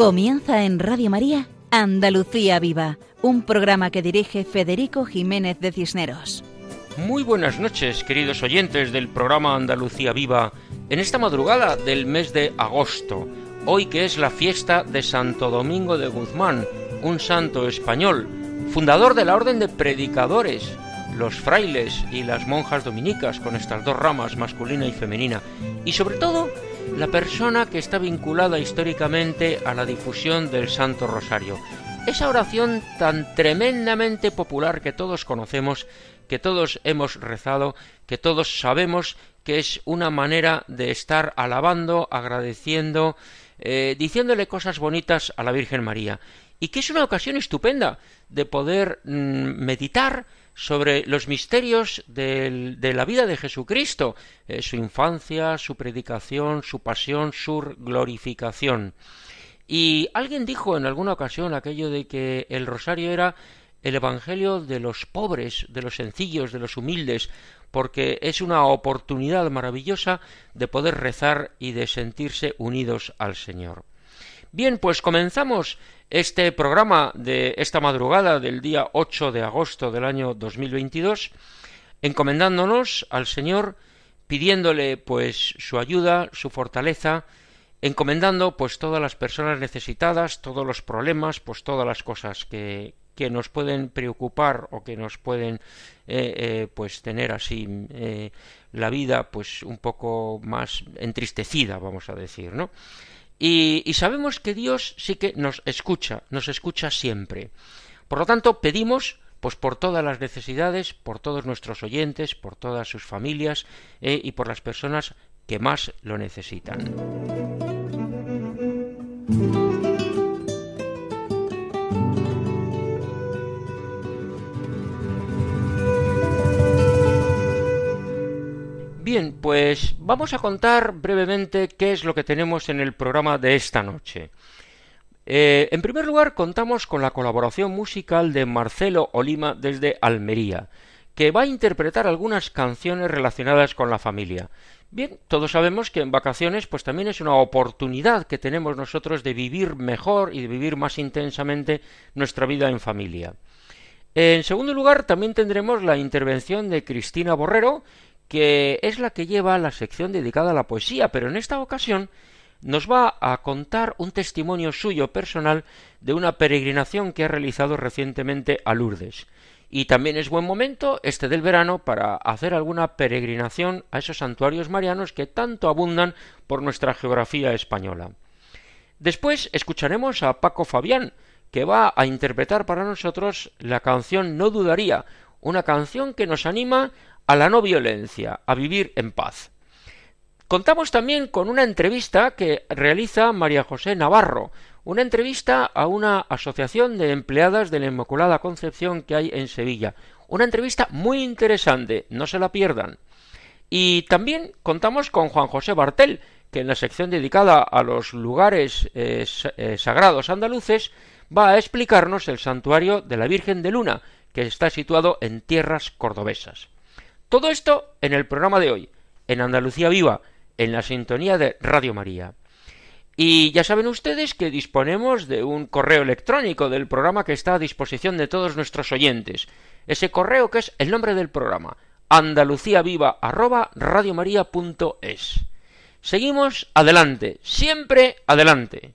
Comienza en Radio María Andalucía Viva, un programa que dirige Federico Jiménez de Cisneros. Muy buenas noches, queridos oyentes del programa Andalucía Viva, en esta madrugada del mes de agosto, hoy que es la fiesta de Santo Domingo de Guzmán, un santo español, fundador de la Orden de Predicadores, los frailes y las monjas dominicas con estas dos ramas, masculina y femenina, y sobre todo la persona que está vinculada históricamente a la difusión del Santo Rosario. Esa oración tan tremendamente popular que todos conocemos, que todos hemos rezado, que todos sabemos que es una manera de estar alabando, agradeciendo, eh, diciéndole cosas bonitas a la Virgen María, y que es una ocasión estupenda de poder mm, meditar sobre los misterios de la vida de Jesucristo, eh, su infancia, su predicación, su pasión, su glorificación. Y alguien dijo en alguna ocasión aquello de que el rosario era el Evangelio de los pobres, de los sencillos, de los humildes, porque es una oportunidad maravillosa de poder rezar y de sentirse unidos al Señor. Bien, pues comenzamos este programa de esta madrugada del día 8 de agosto del año 2022, encomendándonos al Señor, pidiéndole pues su ayuda, su fortaleza, encomendando pues todas las personas necesitadas, todos los problemas, pues todas las cosas que, que nos pueden preocupar o que nos pueden eh, eh, pues tener así eh, la vida pues un poco más entristecida vamos a decir no y, sabemos que Dios sí que nos escucha, nos escucha siempre. Por lo tanto, pedimos pues por todas las necesidades, por todos nuestros oyentes, por todas sus familias eh, y por las personas que más lo necesitan. Bien, pues vamos a contar brevemente qué es lo que tenemos en el programa de esta noche. Eh, en primer lugar, contamos con la colaboración musical de Marcelo Olima desde Almería, que va a interpretar algunas canciones relacionadas con la familia. Bien, todos sabemos que en vacaciones pues también es una oportunidad que tenemos nosotros de vivir mejor y de vivir más intensamente nuestra vida en familia. En segundo lugar, también tendremos la intervención de Cristina Borrero, que es la que lleva la sección dedicada a la poesía, pero en esta ocasión nos va a contar un testimonio suyo personal de una peregrinación que ha realizado recientemente a Lourdes. Y también es buen momento este del verano para hacer alguna peregrinación a esos santuarios marianos que tanto abundan por nuestra geografía española. Después escucharemos a Paco Fabián, que va a interpretar para nosotros la canción No dudaría, una canción que nos anima a la no violencia, a vivir en paz. Contamos también con una entrevista que realiza María José Navarro, una entrevista a una asociación de empleadas de la Inmaculada Concepción que hay en Sevilla. Una entrevista muy interesante, no se la pierdan. Y también contamos con Juan José Bartel, que en la sección dedicada a los lugares eh, eh, sagrados andaluces va a explicarnos el santuario de la Virgen de Luna, que está situado en tierras cordobesas. Todo esto en el programa de hoy, en Andalucía Viva, en la sintonía de Radio María. Y ya saben ustedes que disponemos de un correo electrónico del programa que está a disposición de todos nuestros oyentes. Ese correo que es el nombre del programa, andaluciaviva@radiomaria.es. Seguimos adelante, siempre adelante.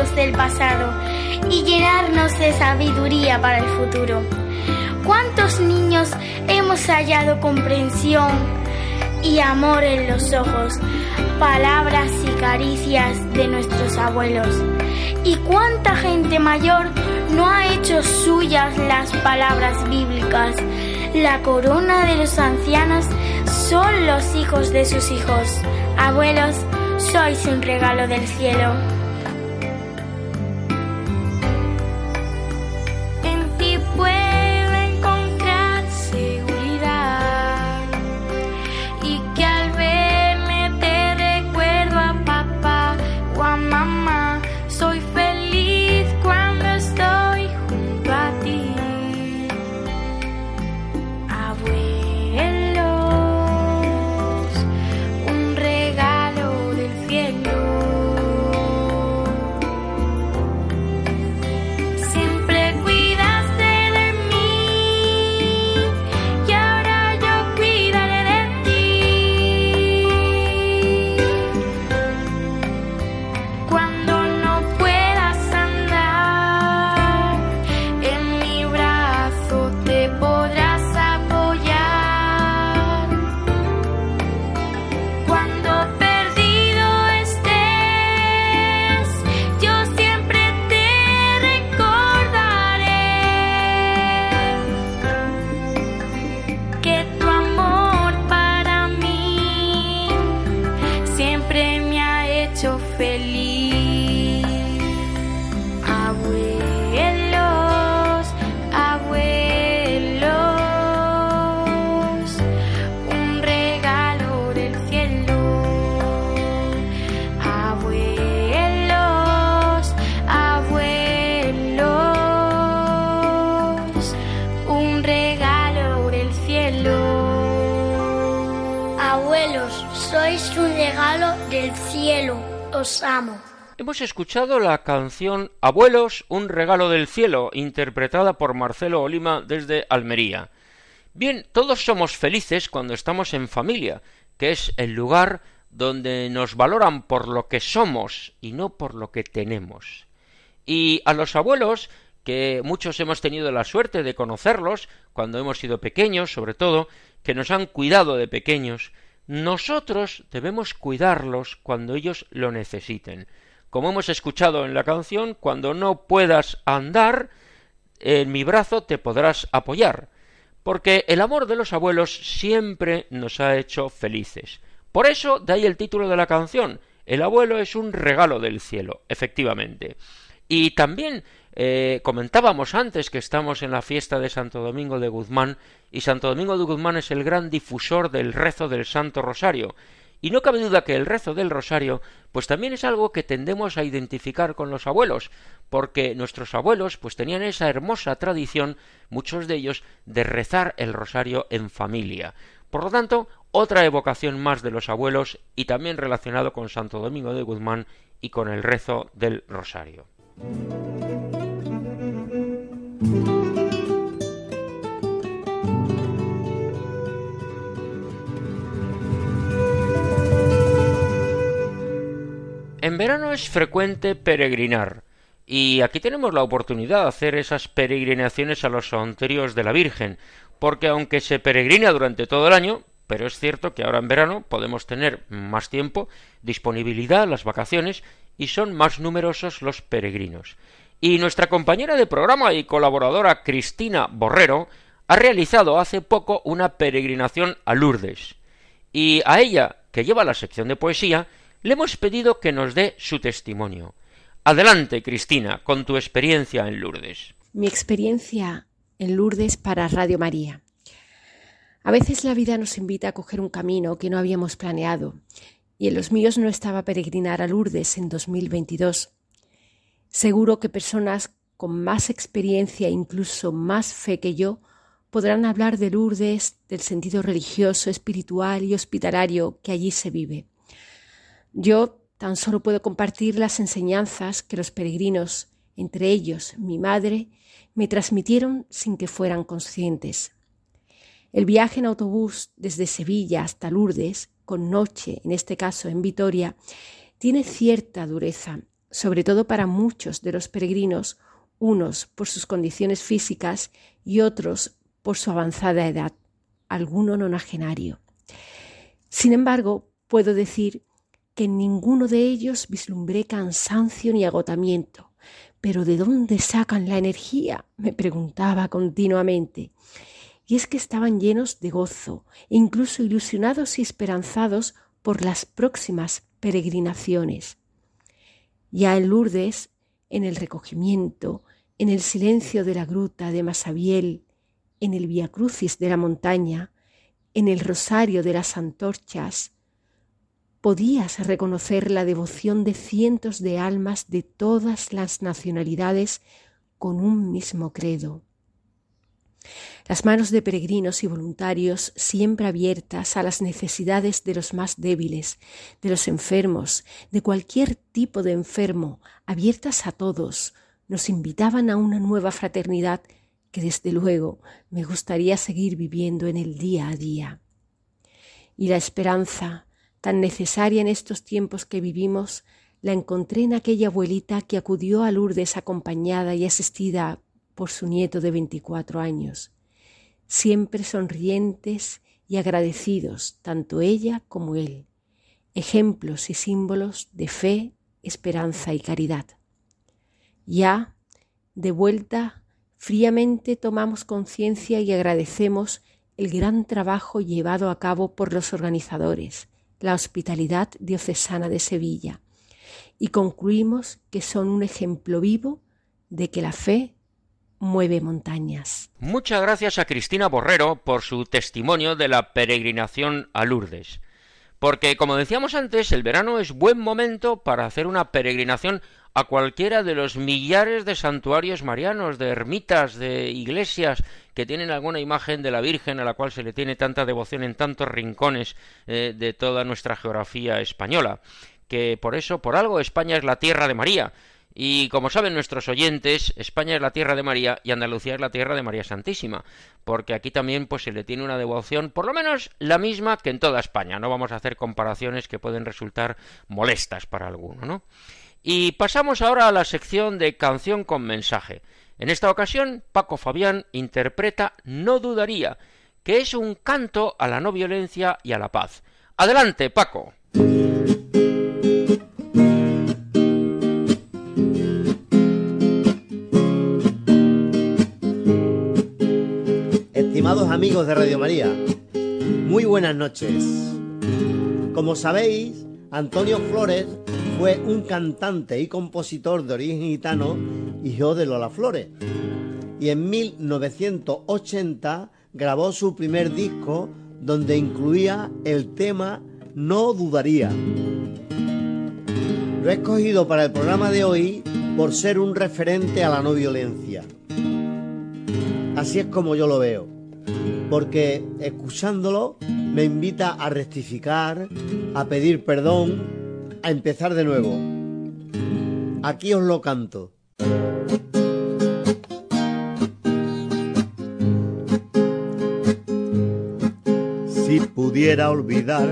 del pasado y llenarnos de sabiduría para el futuro. ¿Cuántos niños hemos hallado comprensión y amor en los ojos, palabras y caricias de nuestros abuelos? ¿Y cuánta gente mayor no ha hecho suyas las palabras bíblicas? La corona de los ancianos son los hijos de sus hijos. Abuelos, sois un regalo del cielo. Escuchado la canción Abuelos, un regalo del cielo, interpretada por Marcelo Olima desde Almería. Bien, todos somos felices cuando estamos en familia, que es el lugar donde nos valoran por lo que somos y no por lo que tenemos. Y a los abuelos, que muchos hemos tenido la suerte de conocerlos cuando hemos sido pequeños, sobre todo, que nos han cuidado de pequeños, nosotros debemos cuidarlos cuando ellos lo necesiten. Como hemos escuchado en la canción, cuando no puedas andar, en mi brazo te podrás apoyar, porque el amor de los abuelos siempre nos ha hecho felices. Por eso, de ahí el título de la canción, El abuelo es un regalo del cielo, efectivamente. Y también eh, comentábamos antes que estamos en la fiesta de Santo Domingo de Guzmán, y Santo Domingo de Guzmán es el gran difusor del rezo del Santo Rosario. Y no cabe duda que el rezo del Rosario, pues también es algo que tendemos a identificar con los abuelos, porque nuestros abuelos pues tenían esa hermosa tradición, muchos de ellos, de rezar el Rosario en familia. Por lo tanto, otra evocación más de los abuelos y también relacionado con Santo Domingo de Guzmán y con el rezo del Rosario. En verano es frecuente peregrinar, y aquí tenemos la oportunidad de hacer esas peregrinaciones a los santuarios de la Virgen, porque aunque se peregrina durante todo el año, pero es cierto que ahora en verano podemos tener más tiempo, disponibilidad, las vacaciones, y son más numerosos los peregrinos. Y nuestra compañera de programa y colaboradora Cristina Borrero ha realizado hace poco una peregrinación a Lourdes. Y a ella, que lleva la sección de poesía, le hemos pedido que nos dé su testimonio. Adelante, Cristina, con tu experiencia en Lourdes. Mi experiencia en Lourdes para Radio María. A veces la vida nos invita a coger un camino que no habíamos planeado, y en los míos no estaba peregrinar a Lourdes en 2022. Seguro que personas con más experiencia e incluso más fe que yo podrán hablar de Lourdes, del sentido religioso, espiritual y hospitalario que allí se vive. Yo tan solo puedo compartir las enseñanzas que los peregrinos, entre ellos mi madre, me transmitieron sin que fueran conscientes. El viaje en autobús desde Sevilla hasta Lourdes con noche, en este caso en Vitoria, tiene cierta dureza, sobre todo para muchos de los peregrinos, unos por sus condiciones físicas y otros por su avanzada edad, alguno nonagenario. Sin embargo, puedo decir que en ninguno de ellos vislumbré cansancio ni agotamiento. Pero ¿de dónde sacan la energía? me preguntaba continuamente. Y es que estaban llenos de gozo incluso ilusionados y esperanzados por las próximas peregrinaciones. Ya en Lourdes, en el recogimiento, en el silencio de la gruta de Masabiel, en el Via Crucis de la montaña, en el rosario de las antorchas, podías reconocer la devoción de cientos de almas de todas las nacionalidades con un mismo credo. Las manos de peregrinos y voluntarios siempre abiertas a las necesidades de los más débiles, de los enfermos, de cualquier tipo de enfermo, abiertas a todos, nos invitaban a una nueva fraternidad que desde luego me gustaría seguir viviendo en el día a día. Y la esperanza, tan necesaria en estos tiempos que vivimos, la encontré en aquella abuelita que acudió a Lourdes acompañada y asistida por su nieto de veinticuatro años, siempre sonrientes y agradecidos, tanto ella como él, ejemplos y símbolos de fe, esperanza y caridad. Ya, de vuelta, fríamente tomamos conciencia y agradecemos el gran trabajo llevado a cabo por los organizadores, la Hospitalidad Diocesana de Sevilla y concluimos que son un ejemplo vivo de que la fe mueve montañas. Muchas gracias a Cristina Borrero por su testimonio de la peregrinación a Lourdes. Porque, como decíamos antes, el verano es buen momento para hacer una peregrinación a cualquiera de los millares de santuarios marianos, de ermitas, de iglesias que tienen alguna imagen de la Virgen a la cual se le tiene tanta devoción en tantos rincones eh, de toda nuestra geografía española. Que por eso, por algo, España es la tierra de María. Y como saben nuestros oyentes, España es la tierra de María y Andalucía es la tierra de María Santísima, porque aquí también pues se le tiene una devoción por lo menos la misma que en toda España. No vamos a hacer comparaciones que pueden resultar molestas para alguno, ¿no? Y pasamos ahora a la sección de canción con mensaje. En esta ocasión, Paco Fabián interpreta No dudaría, que es un canto a la no violencia y a la paz. Adelante, Paco. Estimados amigos de Radio María, muy buenas noches. Como sabéis, Antonio Flores fue un cantante y compositor de origen gitano, hijo de Lola Flores. Y en 1980 grabó su primer disco donde incluía el tema No dudaría. Lo he escogido para el programa de hoy por ser un referente a la no violencia. Así es como yo lo veo, porque escuchándolo me invita a rectificar, a pedir perdón a empezar de nuevo. Aquí os lo canto. Si pudiera olvidar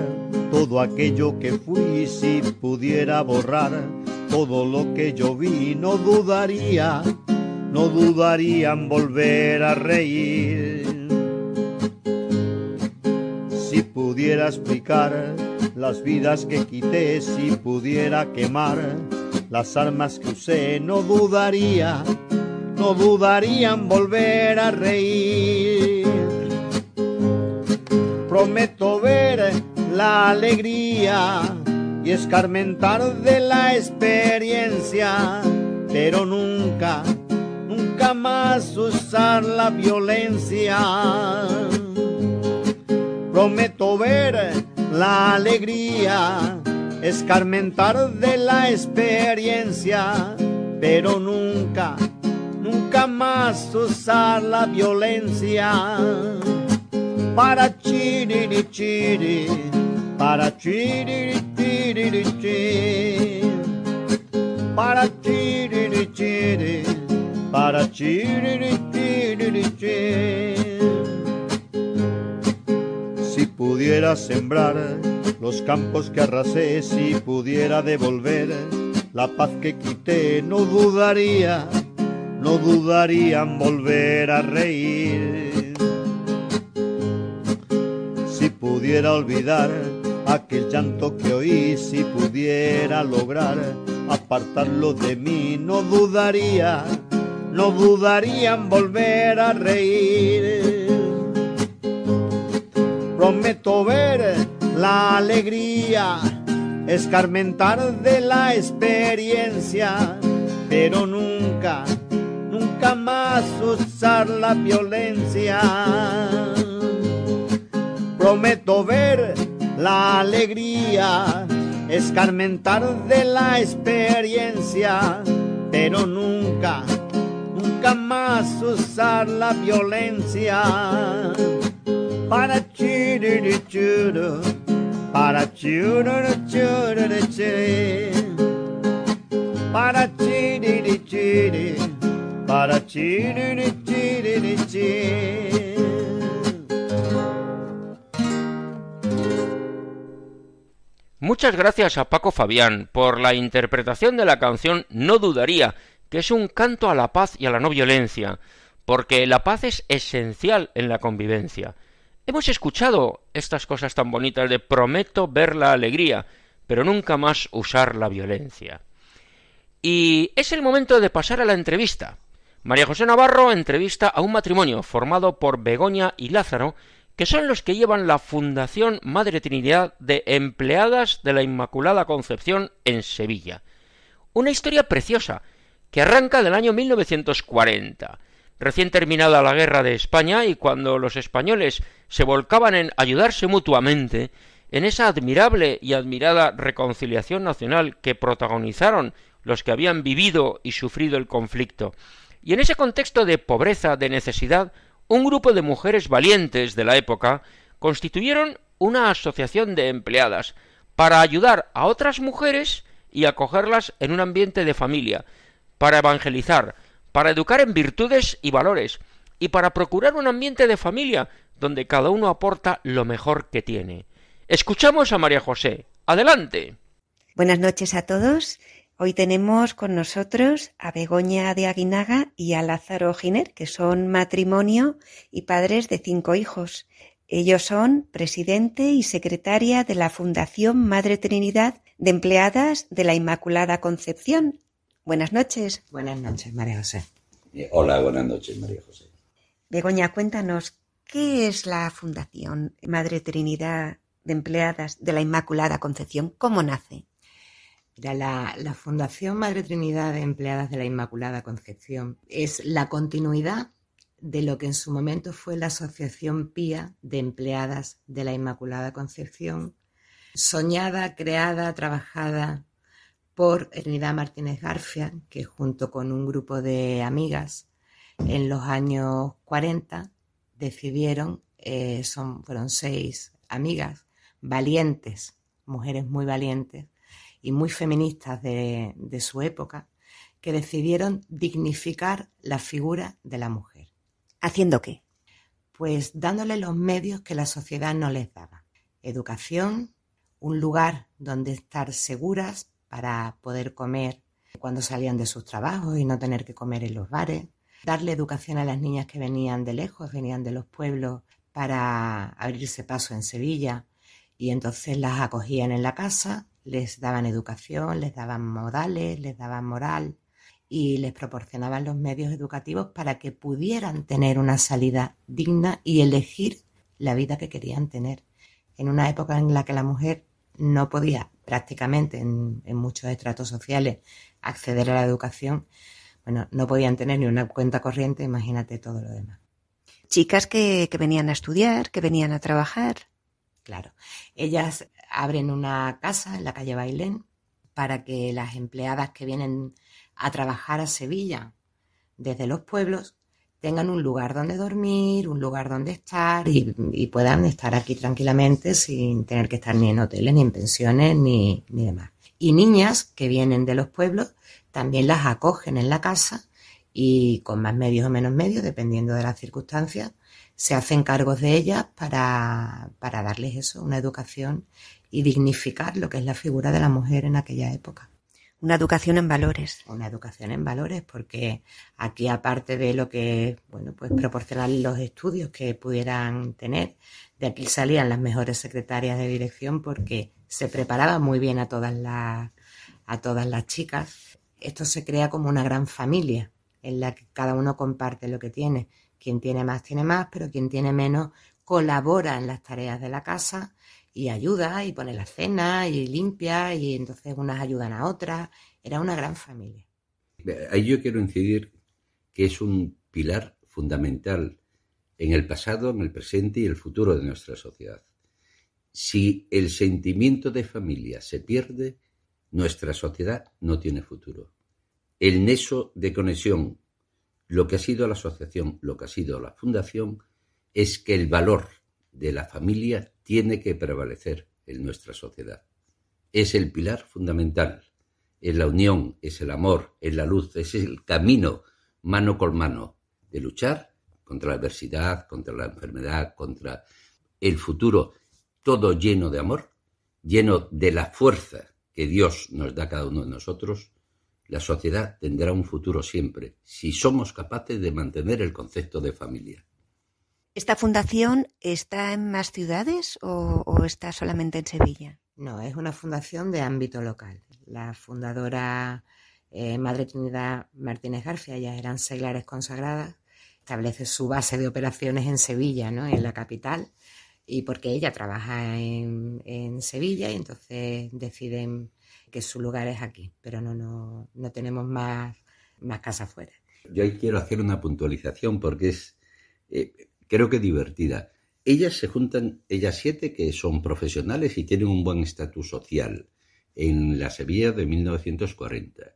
todo aquello que fui, si pudiera borrar todo lo que yo vi, no dudaría, no dudaría en volver a reír. Si pudiera explicar las vidas que quité si pudiera quemar las armas que usé no dudaría no dudarían volver a reír. Prometo ver la alegría y escarmentar de la experiencia pero nunca nunca más usar la violencia. Prometo ver la alegría, escarmentar de la experiencia, pero nunca, nunca más usar la violencia. Para chiri chiri, para chiri chiri chiri, para chiri chiri, para chiri chiri chiri. Pudiera sembrar los campos que arrasé, si pudiera devolver la paz que quité, no dudaría, no dudaría en volver a reír. Si pudiera olvidar aquel llanto que oí, si pudiera lograr apartarlo de mí, no dudaría, no dudaría en volver a reír. Prometo ver la alegría, escarmentar de la experiencia, pero nunca, nunca más usar la violencia. Prometo ver la alegría, escarmentar de la experiencia, pero nunca, nunca más usar la violencia. Para churu para churu para chiri para chiri Muchas gracias a Paco Fabián por la interpretación de la canción No dudaría, que es un canto a la paz y a la no violencia, porque la paz es esencial en la convivencia. Hemos escuchado estas cosas tan bonitas de prometo ver la alegría, pero nunca más usar la violencia. Y es el momento de pasar a la entrevista. María José Navarro entrevista a un matrimonio formado por Begoña y Lázaro, que son los que llevan la Fundación Madre Trinidad de Empleadas de la Inmaculada Concepción en Sevilla. Una historia preciosa, que arranca del año 1940, recién terminada la guerra de España y cuando los españoles se volcaban en ayudarse mutuamente, en esa admirable y admirada reconciliación nacional que protagonizaron los que habían vivido y sufrido el conflicto, y en ese contexto de pobreza, de necesidad, un grupo de mujeres valientes de la época constituyeron una asociación de empleadas para ayudar a otras mujeres y acogerlas en un ambiente de familia, para evangelizar, para educar en virtudes y valores, y para procurar un ambiente de familia donde cada uno aporta lo mejor que tiene. Escuchamos a María José. Adelante. Buenas noches a todos. Hoy tenemos con nosotros a Begoña de Aguinaga y a Lázaro Giner, que son matrimonio y padres de cinco hijos. Ellos son presidente y secretaria de la Fundación Madre Trinidad de Empleadas de la Inmaculada Concepción. Buenas noches. Buenas noches, María José. Eh, hola, buenas noches, María José. Begoña, cuéntanos, ¿qué es la Fundación Madre Trinidad de Empleadas de la Inmaculada Concepción? ¿Cómo nace? la, Fundación Madre Trinidad de Empleadas de la Inmaculada Concepción es la continuidad de lo que en su momento fue la Asociación Pía de Empleadas de la Inmaculada Concepción, soñada, creada, trabajada por Ernida Martínez Garfia, que junto con un grupo de amigas en los años 40 decidieron, eh, son, fueron seis amigas valientes, mujeres muy valientes, y muy feministas de, su época que decidieron dignificar la figura de la mujer. ¿Haciendo qué? Pues dándole los medios que la sociedad no les daba. Educación, un lugar donde estar seguras para poder comer cuando salían de sus trabajos y no tener que comer en los bares, darle educación a las niñas que venían de lejos, venían de los pueblos para abrirse paso en Sevilla y entonces las acogían en la casa les daban educación, les daban modales, les daban moral y les proporcionaban los medios educativos para que pudieran tener una salida digna y elegir la vida que querían tener. En una época en la que la mujer no podía prácticamente en, muchos estratos sociales acceder a la educación, bueno, no podían tener ni una cuenta corriente, imagínate todo lo demás. Chicas que, que venían a estudiar, que venían a trabajar. Claro, ellas abren una casa en la calle Bailén para que las empleadas que vienen a trabajar a Sevilla desde los pueblos tengan un lugar donde dormir, un lugar donde estar y, puedan estar aquí tranquilamente sin tener que estar ni en hoteles, ni en pensiones, ni, ni demás. Y niñas que vienen de los pueblos también las acogen en la casa y con más medios o menos medios, dependiendo de las circunstancias, se hacen cargos de ellas para, para darles eso, una educación y dignificar lo que es la figura de la mujer en aquella época. Una educación en valores. Una educación en valores, porque aquí aparte de lo que, bueno, pues proporcionar los estudios que pudieran tener, de aquí salían las mejores secretarias de dirección porque se preparaba muy bien a todas las, a todas las chicas. Esto se crea como una gran familia en la que cada uno comparte lo que tiene. Quien tiene más tiene más, pero quien tiene menos colabora en las tareas de la casa y ayuda y pone la cena y limpia y entonces unas ayudan a otras. Era una gran familia. Ahí yo quiero incidir que es un pilar fundamental en el pasado, en el presente y el futuro de nuestra sociedad. Si el sentimiento de familia se pierde, nuestra sociedad no tiene futuro. El neso de conexión, lo que ha sido la asociación, lo que ha sido la fundación, es que el valor de la familia tiene que prevalecer en nuestra sociedad. Es el pilar fundamental. Es la unión, es el amor, es la luz, es el camino mano con mano de luchar contra la adversidad, contra la enfermedad, contra el futuro, todo lleno de amor, lleno de la fuerza que Dios nos da a cada uno de nosotros, la sociedad tendrá un futuro siempre, si somos capaces de mantener el concepto de familia. ¿Esta fundación está en más ciudades o, está solamente en Sevilla? No, es una fundación de ámbito local. La fundadora eh, Madre Trinidad Martínez García ya eran seglares consagradas. Establece su base de operaciones en Sevilla, ¿no? en la capital, y porque ella trabaja en, en Sevilla y entonces deciden que su lugar es aquí, pero no, no, no tenemos más, más casas fuera. Yo ahí quiero hacer una puntualización porque es, eh, creo que divertida. Ellas se juntan, ellas siete que son profesionales y tienen un buen estatus social en la Sevilla de 1940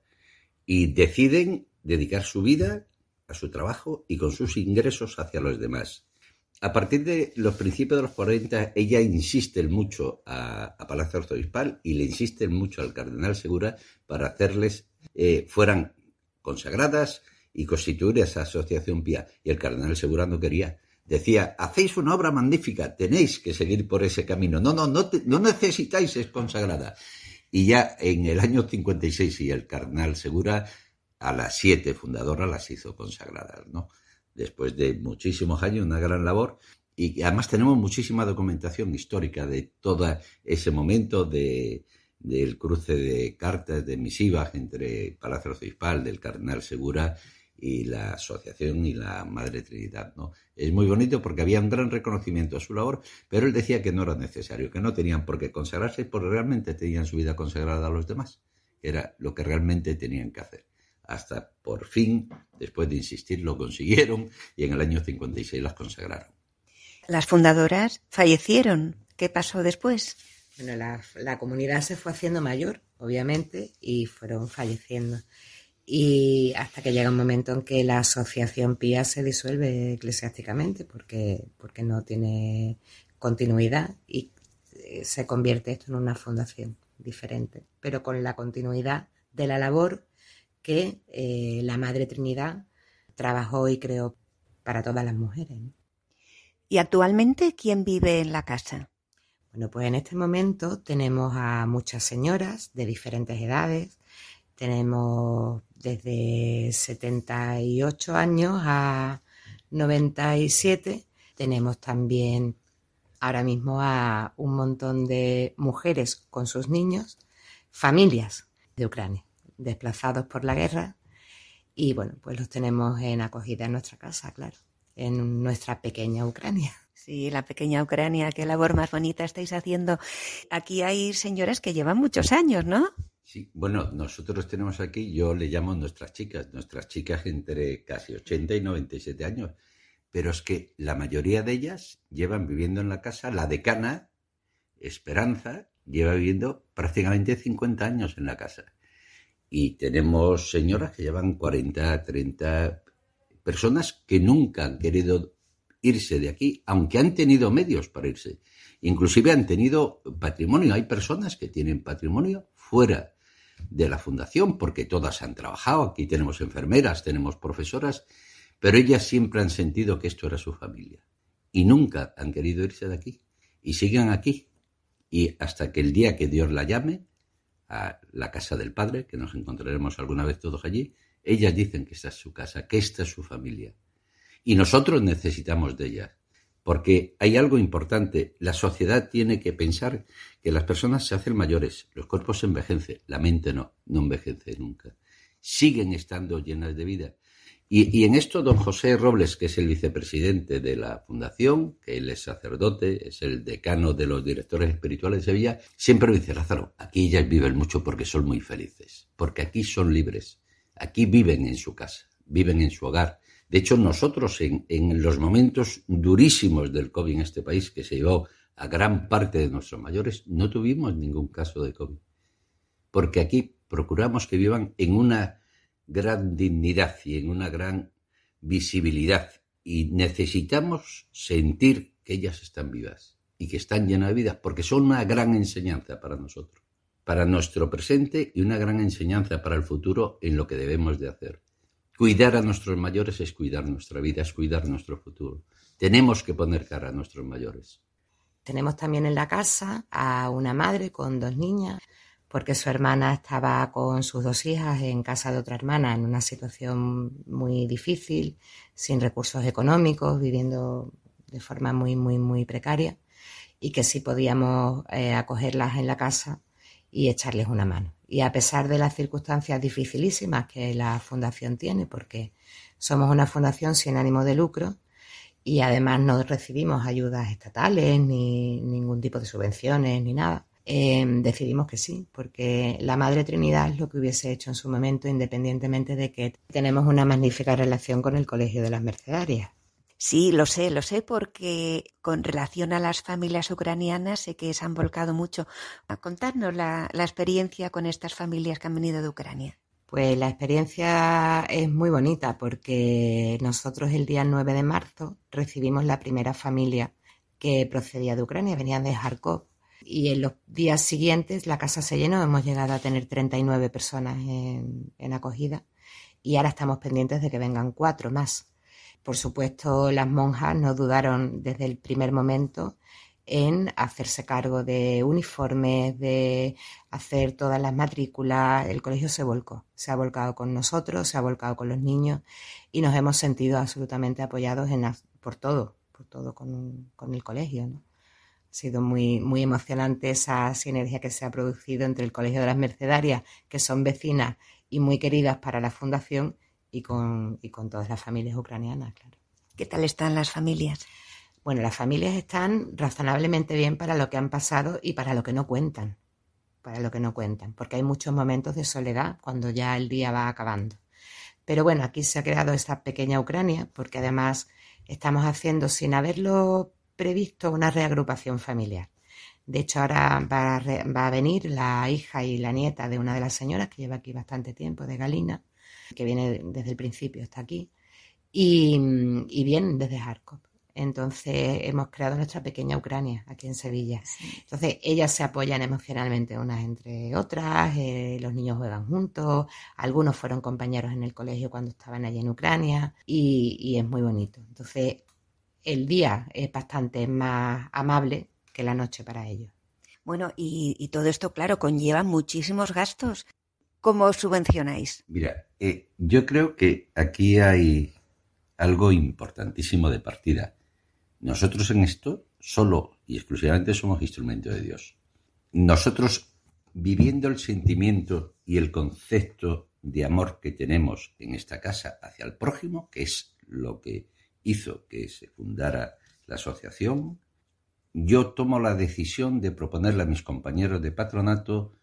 y deciden dedicar su vida a su trabajo y con sus ingresos hacia los demás. A partir de los principios de los 40, ella insiste mucho a, Palacio Arzobispal y le insisten mucho al cardenal Segura para hacerles, eh, fueran consagradas y constituir esa asociación pía. Y el cardenal Segura no quería decía, hacéis una obra magnífica, tenéis que seguir por ese camino. No, no, no, no necesitáis es consagrada. Y ya en el año 56, y el cardenal Segura, a las siete fundadoras las hizo consagradas, ¿no? Después de muchísimos años, una gran labor. Y además tenemos muchísima documentación histórica de todo ese momento de, del cruce de cartas, de misivas entre Palacio Arzobispal, del cardenal Segura y la asociación y la Madre Trinidad. ¿no? Es muy bonito porque había un gran reconocimiento a su labor, pero él decía que no era necesario, que no tenían por qué consagrarse porque realmente tenían su vida consagrada a los demás. Era lo que realmente tenían que hacer. Hasta por fin, después de insistir, lo consiguieron y en el año 56 las consagraron. Las fundadoras fallecieron. ¿Qué pasó después? Bueno, la, la comunidad se fue haciendo mayor, obviamente, y fueron falleciendo y hasta que llega un momento en que la asociación PIA se disuelve eclesiásticamente porque, porque no tiene continuidad y eh, se convierte esto en una fundación diferente, pero con la continuidad de la labor que eh, la Madre Trinidad trabajó y creó para todas las mujeres. ¿Y actualmente quién vive en la casa? Bueno, pues en este momento tenemos a muchas señoras de diferentes edades, tenemos desde 78 años a 97. Tenemos también ahora mismo a un montón de mujeres con sus niños, familias de Ucrania, desplazados por la guerra. Y bueno, pues los tenemos en acogida en nuestra casa, claro, en nuestra pequeña Ucrania. Sí, la pequeña Ucrania, qué labor más bonita estáis haciendo. Aquí hay señoras que llevan muchos años, ¿no? Sí, bueno, nosotros tenemos aquí, yo le llamo nuestras chicas, nuestras chicas entre casi 80 y 97 años, pero es que la mayoría de ellas llevan viviendo en la casa, la decana, Esperanza, lleva viviendo prácticamente 50 años en la casa. Y tenemos señoras que llevan 40, 30, personas que nunca han querido irse de aquí, aunque han tenido medios para irse. Inclusive han tenido patrimonio. Hay personas que tienen patrimonio fuera de la fundación, porque todas han trabajado, aquí tenemos enfermeras, tenemos profesoras, pero ellas siempre han sentido que esto era su familia. y nunca han querido irse de aquí y siguen aquí y hasta que el día que Dios la llame a la casa del Padre, que nos encontraremos alguna vez todos allí, ellas dicen que esta es su casa, que esta es su familia. Y nosotros necesitamos de ellas, porque hay algo importante. La sociedad tiene que pensar que las personas se hacen mayores, los cuerpos se envejecen, la mente no, no envejece nunca. Siguen estando llenas de vida. Y, en esto, don José Robles, que es el vicepresidente de la Fundación, que él es sacerdote, es el decano de los directores espirituales de Sevilla, siempre dice, Lázaro, aquí ellas viven mucho porque son muy felices, porque aquí son libres, aquí viven en su casa, viven en su hogar. De hecho, nosotros en, los momentos durísimos del COVID en este país, que se llevó a gran parte de nuestros mayores, no tuvimos ningún caso de COVID. Porque aquí procuramos que vivan en una gran dignidad y en una gran visibilidad. Y necesitamos sentir que ellas están vivas y que están llenas de vida, porque son una gran enseñanza para nosotros, para nuestro presente y una gran enseñanza para el futuro en lo que debemos de hacer. Cuidar a nuestros mayores es cuidar nuestra vida, es cuidar nuestro futuro. Tenemos que poner cara a nuestros mayores. Tenemos también en la casa a una madre con dos niñas porque su hermana estaba con sus dos hijas en casa de otra hermana en una situación muy difícil, sin recursos económicos, viviendo de forma muy, muy, muy precaria y que sí podíamos eh, acogerlas en la casa y echarles una mano. Y a pesar de las circunstancias dificilísimas que la fundación tiene, porque somos una fundación sin ánimo de lucro y además no recibimos ayudas estatales ni ningún tipo de subvenciones ni nada, Em, decidimos que sí, porque la Madre Trinidad es lo que hubiese hecho en su momento, independientemente de que tenemos una magnífica relación con el Colegio de las Mercedarias. Sí, lo sé, lo sé, porque con relación a las familias ucranianas sé que se han volcado mucho. A contarnos la, experiencia con estas familias que han venido de Ucrania. Pues la experiencia es muy bonita porque nosotros el día 9 de marzo recibimos la primera familia que procedía de Ucrania, venían de Kharkov y en los días siguientes la casa se llenó, hemos llegado a tener 39 personas en, en acogida y ahora estamos pendientes de que vengan cuatro más. Por supuesto, las monjas no dudaron desde el primer momento en hacerse cargo de uniformes, de hacer todas las matrículas. El colegio se volcó, se ha volcado con nosotros, se ha volcado con los niños y nos hemos sentido absolutamente apoyados en, por todo, por todo con, el colegio. Ha sido muy, muy emocionante esa sinergia que se ha producido entre el Colegio de las Mercedarias, que son vecinas y muy queridas para la Fundación, y con, y con todas las familias ucranianas, claro. ¿Qué tal están las familias? Bueno, las familias están razonablemente bien para lo que han pasado y para lo que no cuentan. Para lo que no cuentan, porque hay muchos momentos de soledad cuando ya el día va acabando. Pero bueno, aquí se ha creado esta pequeña Ucrania, porque además estamos haciendo, sin haberlo previsto una reagrupación familiar. De hecho, ahora va a, venir la hija y la nieta de una de las señoras que lleva aquí bastante tiempo, de Galina, que viene desde el principio, está aquí, y, y vienen desde Harkov. Entonces hemos creado nuestra pequeña Ucrania aquí en Sevilla. Entonces ellas se apoyan emocionalmente unas entre otras, eh, los niños juegan juntos, algunos fueron compañeros en el colegio cuando estaban allí en Ucrania y, y es muy bonito. Entonces el día es bastante más amable que la noche para ellos. Bueno, y, todo esto, claro, conlleva muchísimos gastos. ¿Cómo subvencionáis? Mira, eh, yo creo que aquí hay algo importantísimo de partida. Nosotros en esto solo y exclusivamente somos instrumento de Dios. Nosotros, viviendo el sentimiento y el concepto de amor que tenemos en esta casa hacia el prójimo, que es lo que hizo que se fundara la asociación, yo tomo la decisión de proponerle a mis compañeros de patronato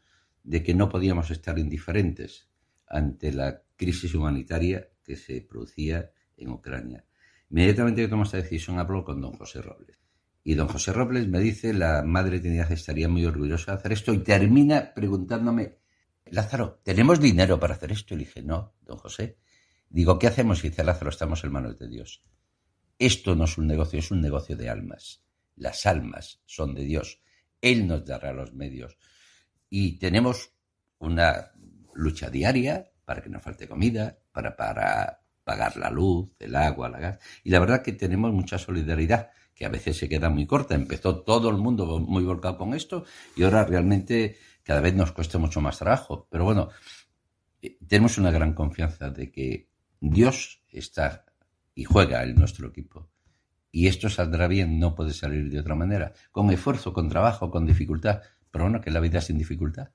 de que no podíamos estar indiferentes ante la crisis humanitaria que se producía en Ucrania. Inmediatamente que tomo esta decisión hablo con don José Robles. Y don José Robles me dice, la Madre Trinidad estaría muy orgullosa de hacer esto y termina preguntándome, Lázaro, ¿tenemos dinero para hacer esto? Y le dije, no, don José. Digo, ¿qué hacemos? Y dice, Lázaro, estamos en manos de Dios. Esto no es un negocio, es un negocio de almas. Las almas son de Dios. Él nos dará los medios. Y tenemos una lucha diaria para que no falte comida, para, para pagar la luz, el agua, la gas. Y la verdad que tenemos mucha solidaridad, que a veces se queda muy corta. Empezó todo el mundo muy volcado con esto y ahora realmente cada vez nos cuesta mucho más trabajo. Pero bueno, eh, tenemos una gran confianza de que Dios está y juega en nuestro equipo. Y esto saldrá bien, no puede salir de otra manera. Con esfuerzo, con trabajo, con dificultad. Pero bueno, que la vida es sin dificultad.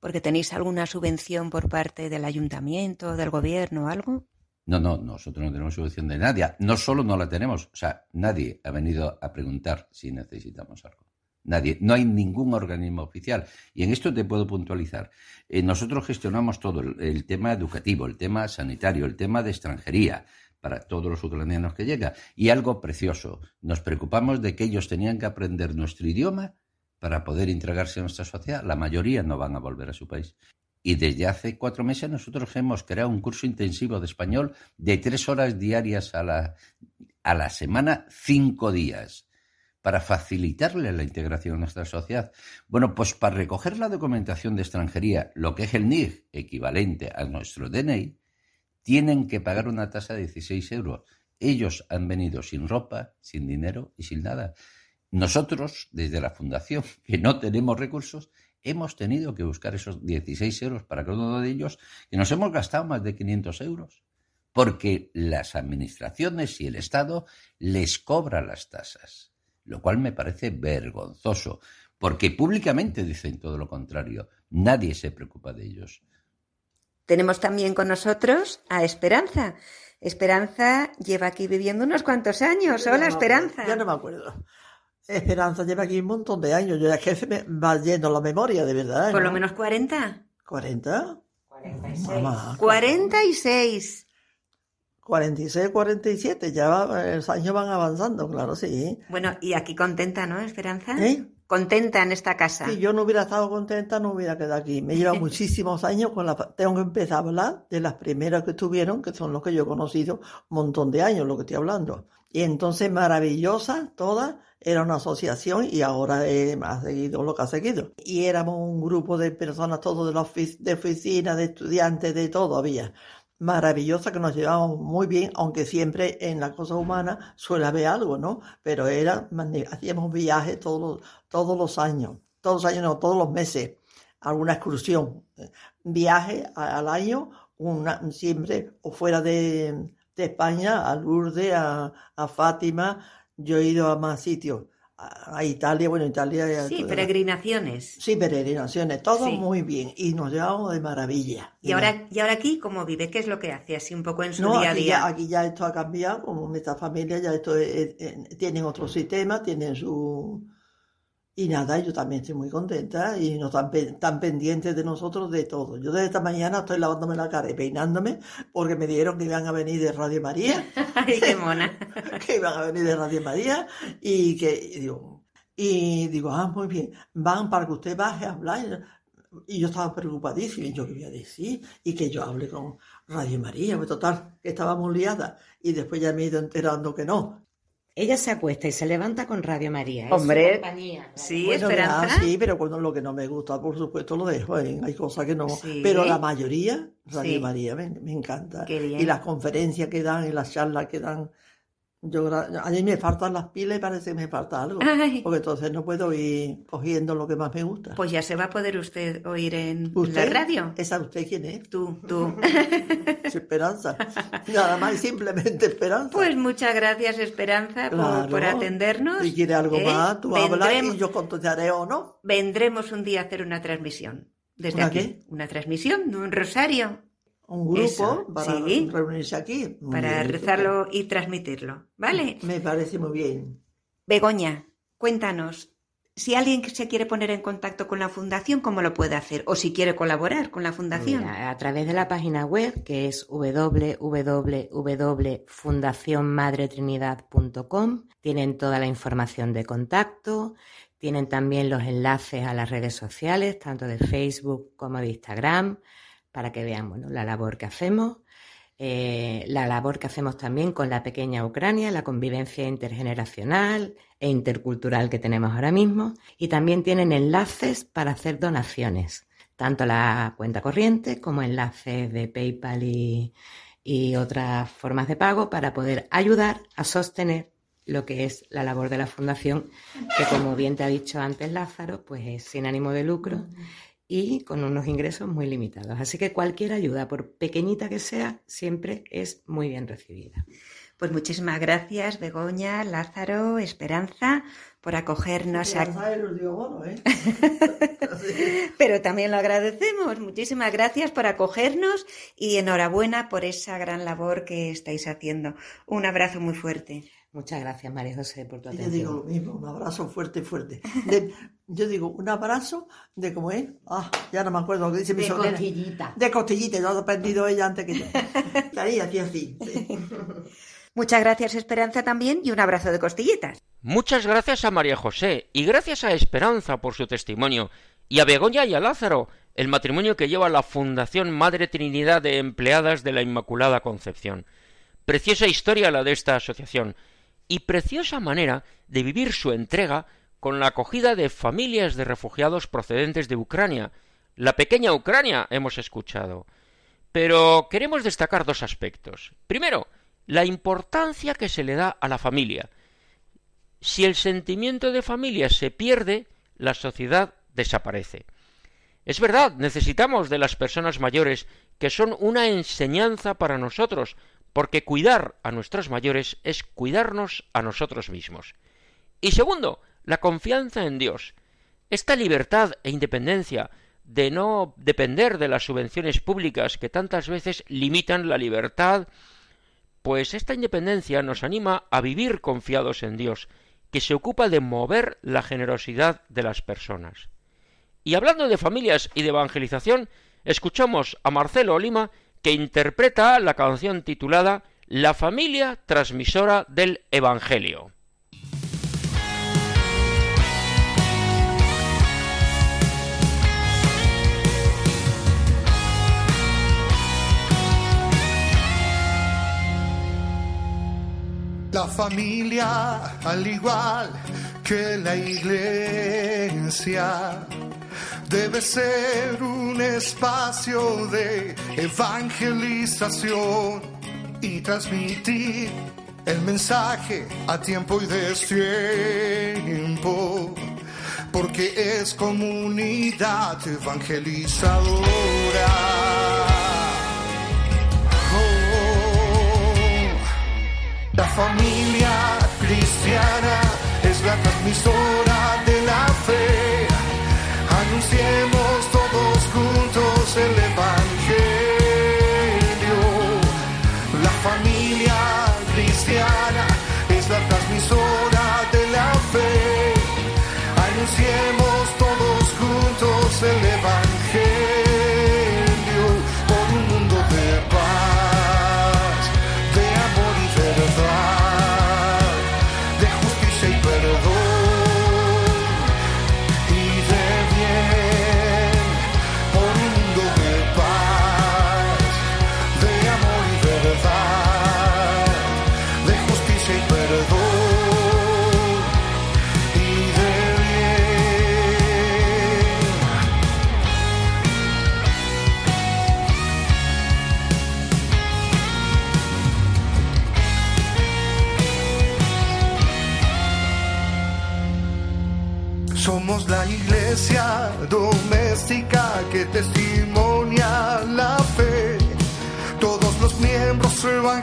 ¿Porque tenéis alguna subvención por parte del ayuntamiento, del gobierno algo? No, no, nosotros no tenemos subvención de nadie. No solo no la tenemos, o sea, nadie ha venido a preguntar si necesitamos algo. Nadie, no hay ningún organismo oficial. Y en esto te puedo puntualizar. Eh, nosotros gestionamos todo, el, tema educativo, el tema sanitario, el tema de extranjería para todos los ucranianos que llegan. Y algo precioso, nos preocupamos de que ellos tenían que aprender nuestro idioma para poder integrarse en nuestra sociedad. La mayoría no van a volver a su país. Y desde hace cuatro meses nosotros hemos creado un curso intensivo de español de tres horas diarias a la, a la semana, cinco días para facilitarle la integración en nuestra sociedad. Bueno, pues para recoger la documentación de extranjería, lo que es el NIG, equivalente a nuestro DNI, tienen que pagar una tasa de 16 euros. Ellos han venido sin ropa, sin dinero y sin nada. Nosotros, desde la Fundación, que no tenemos recursos, hemos tenido que buscar esos 16 euros para cada uno de ellos, y nos hemos gastado más de 500 euros, porque las administraciones y el Estado les cobran las tasas lo cual me parece vergonzoso, porque públicamente dicen todo lo contrario. Nadie se preocupa de ellos. Tenemos también con nosotros a Esperanza. Esperanza lleva aquí viviendo unos cuantos años. Hola, Esperanza. Yo no me acuerdo. Esperanza lleva aquí un montón de años. Yo es que se me va yendo la memoria, de verdad. ¿Por lo menos 40? ¿40? 46. 46. 46, 47, ya los años van avanzando, claro, sí. Bueno, y aquí contenta, ¿no, Esperanza? ¿Eh? Contenta en esta casa. Si yo no hubiera estado contenta, no hubiera quedado aquí. Me lleva muchísimos años con la... Tengo que empezar a hablar de las primeras que tuvieron, que son los que yo he conocido, un montón de años, lo que estoy hablando. Y entonces, maravillosa, toda, era una asociación y ahora ha seguido lo que ha seguido. Y éramos un grupo de personas, todos de, la de oficina, de estudiantes, de todo había maravillosa que nos llevábamos muy bien, aunque siempre en la cosa humana suele haber algo, ¿no? Pero era, hacíamos viajes todos, todos los años, todos los años, no, todos los meses, alguna excursión, viaje al año, una, siempre, o fuera de, España, a Lourdes, a, a Fátima, yo he ido a más sitios a Italia, bueno, Italia... Sí, peregrinaciones. Sí, peregrinaciones, todo muy bien y nos llevamos de maravilla. ¿Y ahora, ¿Y ahora aquí cómo vive? ¿Qué es lo que hace así un poco en su día a día? Ya, aquí ya esto ha cambiado, como esta familia ya esto tienen otro sistema, tienen su y nada, yo también estoy muy contenta y no tan, tan pendientes de nosotros de todo. Yo desde esta mañana estoy lavándome la cara y peinándome porque me dijeron que iban a venir de Radio María. ¡Ay, qué mona! que iban a venir de Radio María y que, y digo, y digo, ah, muy bien, van para que usted baje a hablar. Y yo estaba preocupadísima, y yo qué voy a decir, y que yo hable con Radio María, pues total, que estábamos liadas, y después ya me he ido enterando que no, ella se acuesta y se levanta con Radio María. Hombre, sí, Esperanza. sí, pero cuando lo que no me gusta, por supuesto, lo dejo. ¿eh? Hay cosas que no. Pero la mayoría, Radio María, me, me encanta. Y las conferencias que dan y las charlas que dan yo, a mí me faltan las pilas y parece que me falta algo. Porque entonces no puedo ir cogiendo lo que más me gusta. Pues ya se va a poder usted oír en la radio. ¿Esa usted quién es? Tú, tú. Esperanza. Nada más simplemente Esperanza. Pues muchas gracias, Esperanza, por, atendernos. Si quiere algo ¿Eh? más, tú hablas y yo contestaré o no. Vendremos un día a hacer una transmisión. Desde ¿Una aquí. qué? Una transmisión, un rosario un grupo para reunirse aquí. para rezarlo y transmitirlo, ¿vale? Me parece muy bien. Begoña, cuéntanos, si alguien se quiere poner en contacto con la fundación, ¿cómo lo puede hacer? O si quiere colaborar con la fundación. a través de la página web, que es www.fundacionmadretrinidad.com, tienen toda la información de contacto, tienen también los enlaces a las redes sociales, tanto de Facebook como de Instagram para que vean bueno, la labor que hacemos, eh, la labor que hacemos también con la pequeña Ucrania, la convivencia intergeneracional e intercultural que tenemos ahora mismo, y también tienen enlaces para hacer donaciones, tanto la cuenta corriente como enlaces de PayPal y, y otras formas de pago para poder ayudar a sostener lo que es la labor de la Fundación, que como bien te ha dicho antes Lázaro, pues es sin ánimo de lucro y con unos ingresos muy limitados. Así que cualquier ayuda, por pequeñita que sea, siempre es muy bien recibida. Pues muchísimas gracias, Begoña, Lázaro, Esperanza, por acogernos a... ¿eh? Pero también lo agradecemos. Muchísimas gracias por acogernos y enhorabuena por esa gran labor que estáis haciendo. Un abrazo muy fuerte. Muchas gracias, María José, por tu atención. Yo digo lo mismo, un abrazo fuerte, fuerte. yo digo, un abrazo de cómo es. Ah, ya no me acuerdo lo que dice mi De costillita. De costillita, lo ha aprendido ella antes que yo. Ahí, aquí, así. Muchas gracias Esperanza también y un abrazo de costillitas. Muchas gracias a María José y gracias a Esperanza por su testimonio y a Begoña y a Lázaro, el matrimonio que lleva la Fundación Madre Trinidad de Empleadas de la Inmaculada Concepción. Preciosa historia la de esta asociación y preciosa manera de vivir su entrega con la acogida de familias de refugiados procedentes de Ucrania. La pequeña Ucrania hemos escuchado. Pero queremos destacar dos aspectos. Primero, la importancia que se le da a la familia. Si el sentimiento de familia se pierde, la sociedad desaparece. Es verdad, necesitamos de las personas mayores que son una enseñanza para nosotros, porque cuidar a nuestros mayores es cuidarnos a nosotros mismos. Y segundo, la confianza en Dios. Esta libertad e independencia de no depender de las subvenciones públicas que tantas veces limitan la libertad pues esta independencia nos anima a vivir confiados en Dios, que se ocupa de mover la generosidad de las personas. Y hablando de familias y de evangelización, escuchamos a Marcelo Olima que interpreta la canción titulada La familia transmisora del Evangelio. La familia, al igual que la iglesia, debe ser un espacio de evangelización y transmitir el mensaje a tiempo y destiempo, porque es comunidad evangelizadora. La familia cristiana es la transmisora. Anunciemos todos juntos el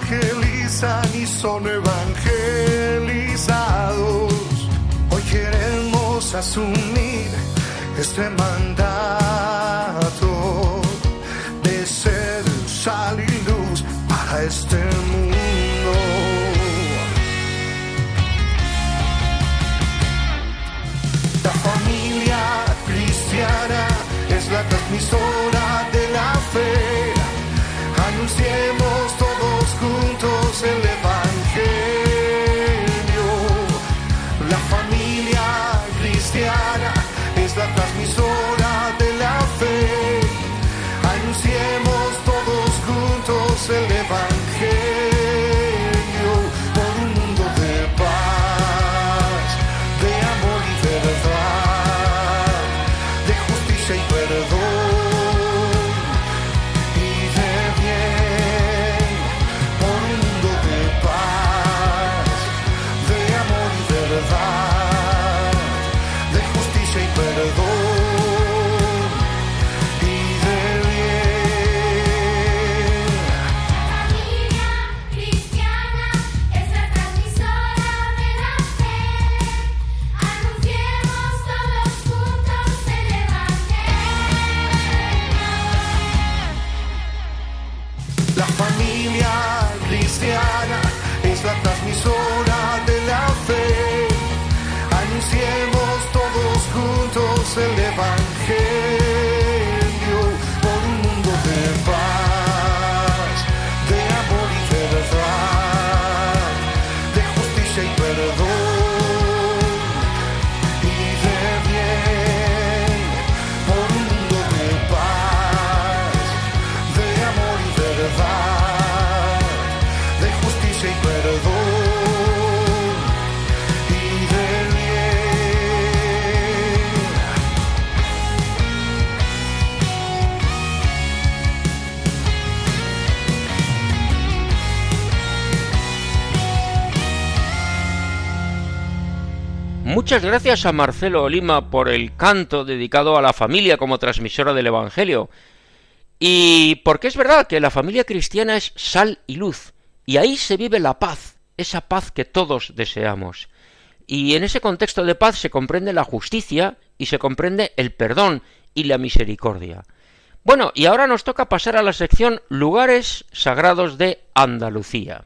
evangelizan y son evangelizados. Hoy queremos asumir este mandato de ser sal y luz para este mundo. survive. Muchas gracias a Marcelo Olima por el canto dedicado a la familia como transmisora del Evangelio. Y porque es verdad que la familia cristiana es sal y luz, y ahí se vive la paz, esa paz que todos deseamos. Y en ese contexto de paz se comprende la justicia y se comprende el perdón y la misericordia. Bueno, y ahora nos toca pasar a la sección Lugares Sagrados de Andalucía.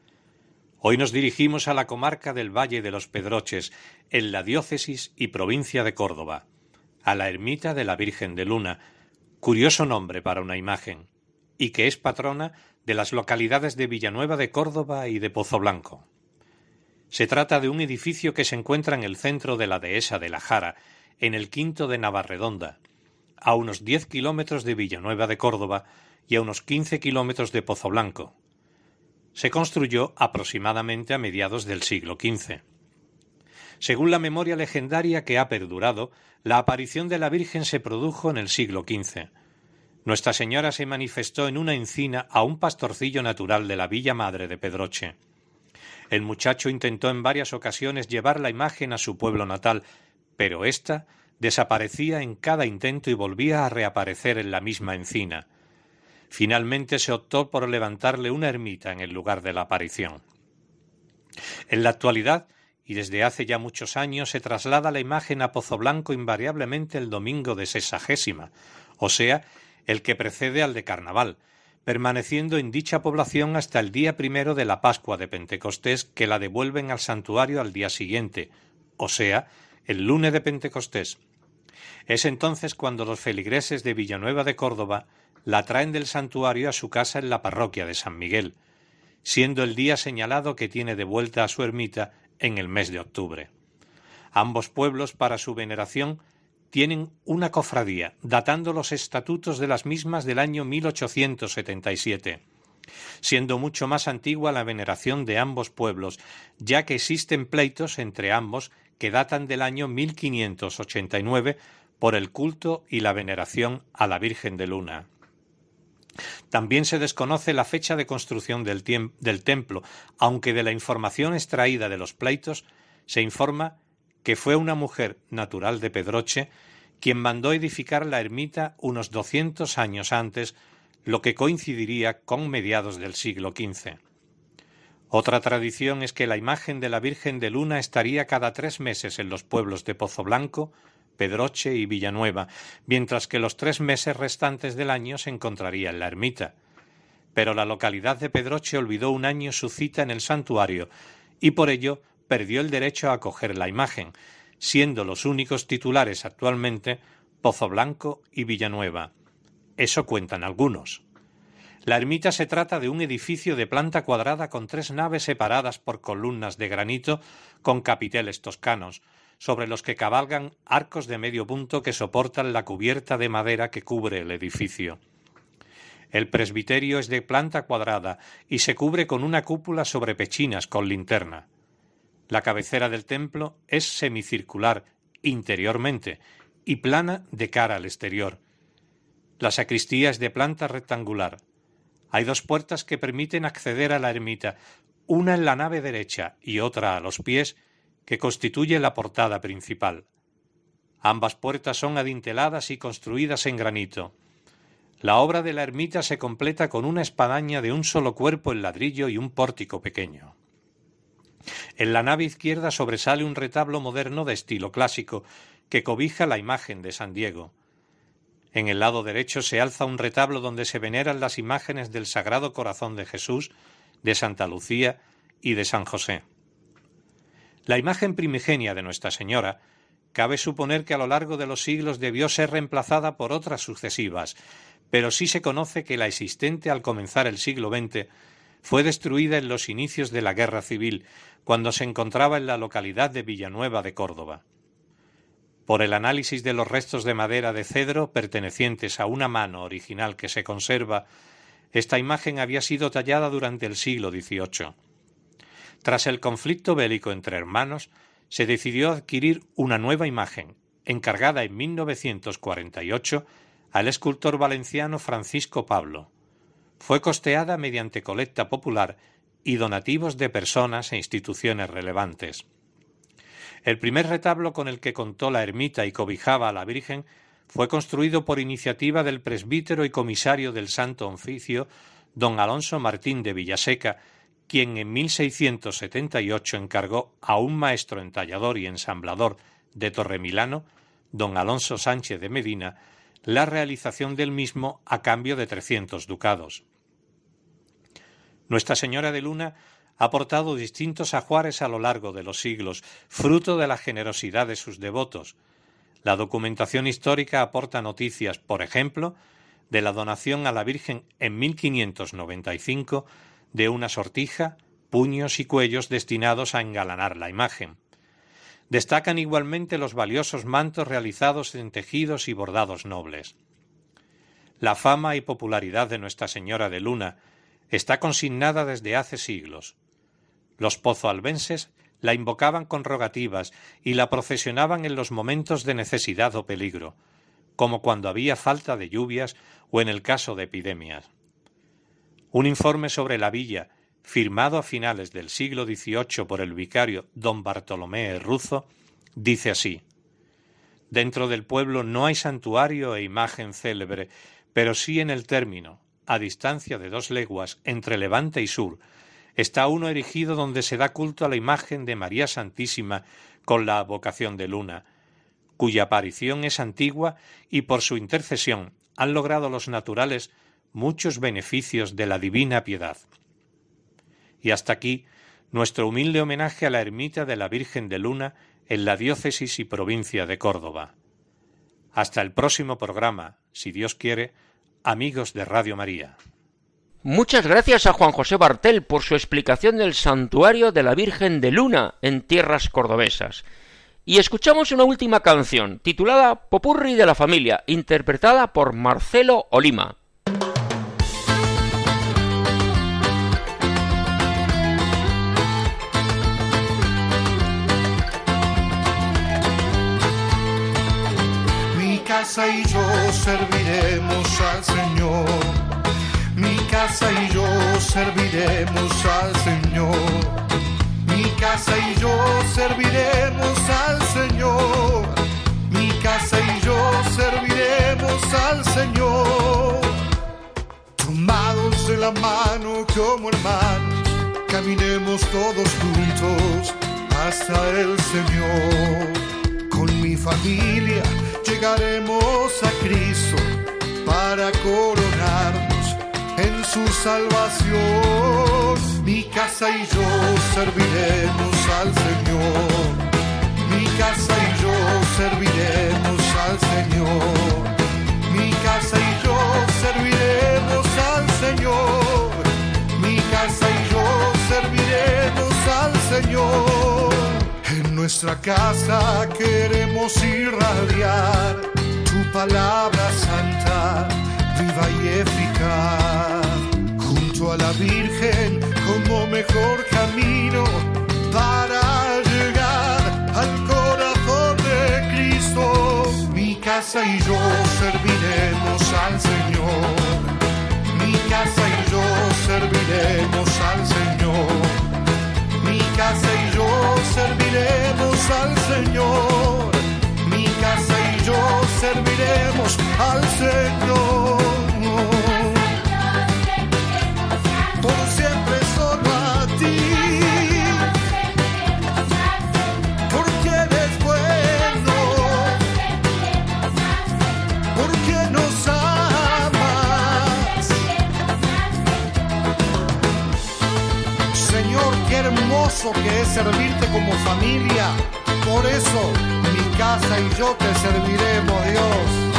Hoy nos dirigimos a la comarca del Valle de los Pedroches, en la diócesis y provincia de Córdoba, a la ermita de la Virgen de Luna, curioso nombre para una imagen, y que es patrona de las localidades de Villanueva de Córdoba y de Pozo Blanco. Se trata de un edificio que se encuentra en el centro de la dehesa de la Jara, en el quinto de Navarredonda, a unos diez kilómetros de Villanueva de Córdoba y a unos quince kilómetros de Pozo Blanco se construyó aproximadamente a mediados del siglo XV. Según la memoria legendaria que ha perdurado, la aparición de la Virgen se produjo en el siglo XV. Nuestra Señora se manifestó en una encina a un pastorcillo natural de la Villa Madre de Pedroche. El muchacho intentó en varias ocasiones llevar la imagen a su pueblo natal, pero ésta desaparecía en cada intento y volvía a reaparecer en la misma encina. Finalmente se optó por levantarle una ermita en el lugar de la aparición. En la actualidad, y desde hace ya muchos años, se traslada la imagen a Pozo Blanco invariablemente el domingo de sesagésima, o sea, el que precede al de Carnaval, permaneciendo en dicha población hasta el día primero de la Pascua de Pentecostés, que la devuelven al santuario al día siguiente, o sea, el lunes de Pentecostés. Es entonces cuando los feligreses de Villanueva de Córdoba la traen del santuario a su casa en la parroquia de San Miguel, siendo el día señalado que tiene de vuelta a su ermita en el mes de octubre. Ambos pueblos, para su veneración, tienen una cofradía, datando los estatutos de las mismas del año 1877, siendo mucho más antigua la veneración de ambos pueblos, ya que existen pleitos entre ambos que datan del año 1589 por el culto y la veneración a la Virgen de Luna. También se desconoce la fecha de construcción del, templo, aunque de la información extraída de los pleitos se informa que fue una mujer natural de Pedroche quien mandó edificar la ermita unos doscientos años antes, lo que coincidiría con mediados del siglo XV. Otra tradición es que la imagen de la Virgen de Luna estaría cada tres meses en los pueblos de Pozo Blanco, Pedroche y Villanueva, mientras que los tres meses restantes del año se encontraría en la ermita. Pero la localidad de Pedroche olvidó un año su cita en el santuario y por ello perdió el derecho a acoger la imagen, siendo los únicos titulares actualmente Pozo Blanco y Villanueva. Eso cuentan algunos. La ermita se trata de un edificio de planta cuadrada con tres naves separadas por columnas de granito con capiteles toscanos, sobre los que cabalgan arcos de medio punto que soportan la cubierta de madera que cubre el edificio. El presbiterio es de planta cuadrada y se cubre con una cúpula sobre pechinas con linterna. La cabecera del templo es semicircular interiormente y plana de cara al exterior. La sacristía es de planta rectangular. Hay dos puertas que permiten acceder a la ermita, una en la nave derecha y otra a los pies, que constituye la portada principal. Ambas puertas son adinteladas y construidas en granito. La obra de la ermita se completa con una espadaña de un solo cuerpo en ladrillo y un pórtico pequeño. En la nave izquierda sobresale un retablo moderno de estilo clásico que cobija la imagen de San Diego. En el lado derecho se alza un retablo donde se veneran las imágenes del Sagrado Corazón de Jesús, de Santa Lucía y de San José. La imagen primigenia de Nuestra Señora cabe suponer que a lo largo de los siglos debió ser reemplazada por otras sucesivas, pero sí se conoce que la existente al comenzar el siglo XX fue destruida en los inicios de la Guerra Civil, cuando se encontraba en la localidad de Villanueva de Córdoba. Por el análisis de los restos de madera de cedro pertenecientes a una mano original que se conserva, esta imagen había sido tallada durante el siglo XVIII. Tras el conflicto bélico entre hermanos, se decidió adquirir una nueva imagen, encargada en 1948 al escultor valenciano Francisco Pablo. Fue costeada mediante colecta popular y donativos de personas e instituciones relevantes. El primer retablo con el que contó la ermita y cobijaba a la Virgen fue construido por iniciativa del presbítero y comisario del Santo Oficio, don Alonso Martín de Villaseca, quien en 1678 encargó a un maestro entallador y ensamblador de Torremilano, don Alonso Sánchez de Medina, la realización del mismo a cambio de trescientos ducados. Nuestra Señora de Luna ha aportado distintos ajuares a lo largo de los siglos, fruto de la generosidad de sus devotos. La documentación histórica aporta noticias, por ejemplo, de la donación a la Virgen en 1595 de una sortija, puños y cuellos destinados a engalanar la imagen. Destacan igualmente los valiosos mantos realizados en tejidos y bordados nobles. La fama y popularidad de Nuestra Señora de Luna está consignada desde hace siglos. Los pozoalbenses la invocaban con rogativas y la procesionaban en los momentos de necesidad o peligro, como cuando había falta de lluvias o en el caso de epidemias. Un informe sobre la villa firmado a finales del siglo XVIII por el vicario don Bartolomé Ruzo, dice así Dentro del pueblo no hay santuario e imagen célebre, pero sí en el término, a distancia de dos leguas entre levante y sur, está uno erigido donde se da culto a la imagen de María Santísima con la vocación de luna, cuya aparición es antigua y por su intercesión han logrado los naturales muchos beneficios de la divina piedad. Y hasta aquí nuestro humilde homenaje a la ermita de la Virgen de Luna en la diócesis y provincia de Córdoba. Hasta el próximo programa, si Dios quiere, amigos de Radio María. Muchas gracias a Juan José Bartel por su explicación del santuario de la Virgen de Luna en tierras cordobesas. Y escuchamos una última canción, titulada Popurri de la Familia, interpretada por Marcelo Olima. Casa y yo serviremos al Señor. Mi casa y yo serviremos al Señor. Mi casa y yo serviremos al Señor. Mi casa y yo serviremos al Señor. Tomados de la mano como hermanos, caminemos todos juntos hasta el Señor. Familia llegaremos a Cristo para coronarnos en su salvación. Mi casa y yo serviremos al Señor. Mi casa y yo serviremos al Señor. Mi casa y yo serviremos al Señor. Mi casa y yo serviremos al Señor nuestra casa queremos irradiar tu palabra santa, viva y eficaz. Junto a la Virgen como mejor camino para llegar al corazón de Cristo. Mi casa y yo serviremos al Señor. Mi casa y yo serviremos al Señor. Mi casa y yo serviremos al Señor. Por siempre solo a ti. Porque eres bueno. Porque nos amas. Señor, qué hermoso que es servirte como familia. Por eso mi casa y yo te serviremos, Dios.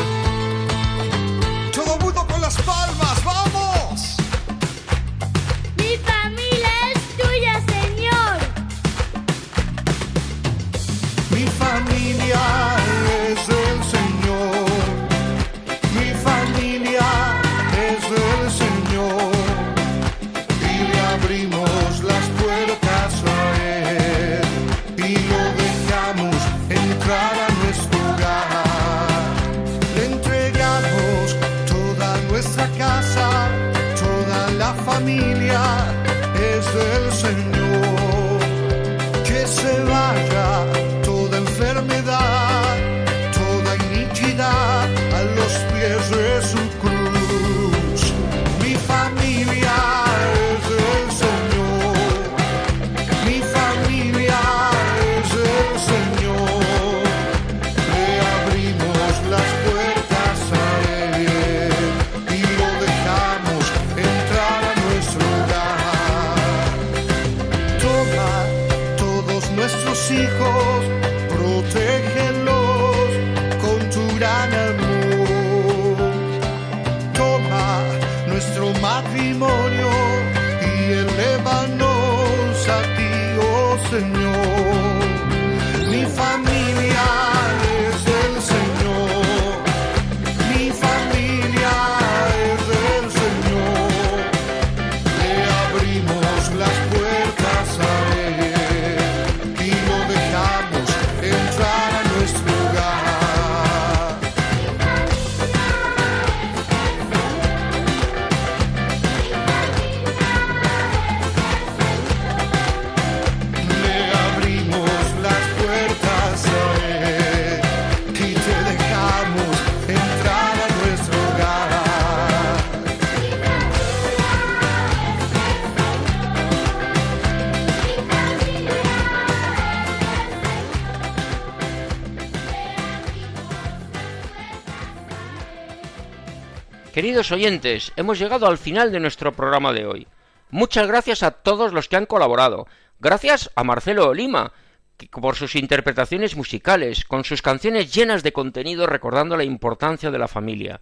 Queridos oyentes, hemos llegado al final de nuestro programa de hoy. Muchas gracias a todos los que han colaborado. Gracias a Marcelo Lima que- por sus interpretaciones musicales, con sus canciones llenas de contenido recordando la importancia de la familia.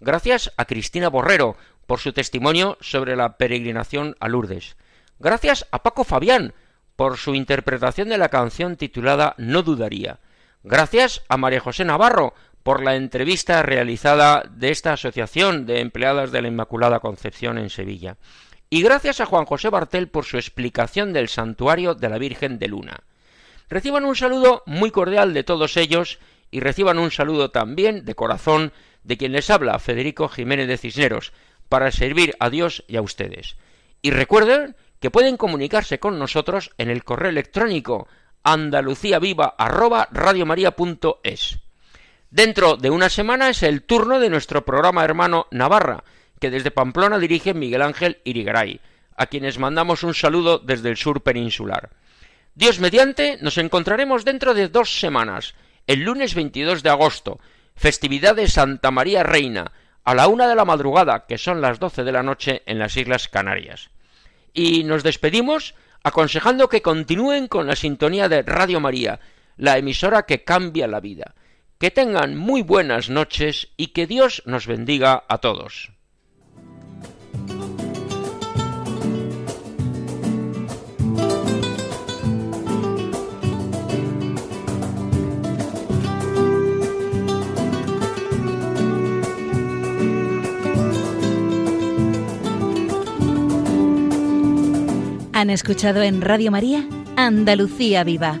Gracias a Cristina Borrero por su testimonio sobre la peregrinación a Lourdes. Gracias a Paco Fabián por su interpretación de la canción titulada No dudaría. Gracias a María José Navarro por la entrevista realizada de esta asociación de empleadas de la Inmaculada Concepción en Sevilla. Y gracias a Juan José Bartel por su explicación del santuario de la Virgen de Luna. Reciban un saludo muy cordial de todos ellos y reciban un saludo también de corazón de quien les habla, Federico Jiménez de Cisneros, para servir a Dios y a ustedes. Y recuerden que pueden comunicarse con nosotros en el correo electrónico andaluciaviva@radiomaria.es. Dentro de una semana es el turno de nuestro programa hermano Navarra, que desde Pamplona dirige Miguel Ángel Irigaray, a quienes mandamos un saludo desde el sur peninsular. Dios mediante, nos encontraremos dentro de dos semanas, el lunes 22 de agosto, festividad de Santa María Reina, a la una de la madrugada, que son las doce de la noche en las Islas Canarias. Y nos despedimos aconsejando que continúen con la sintonía de Radio María, la emisora que cambia la vida. Que tengan muy buenas noches y que Dios nos bendiga a todos. Han escuchado en Radio María Andalucía Viva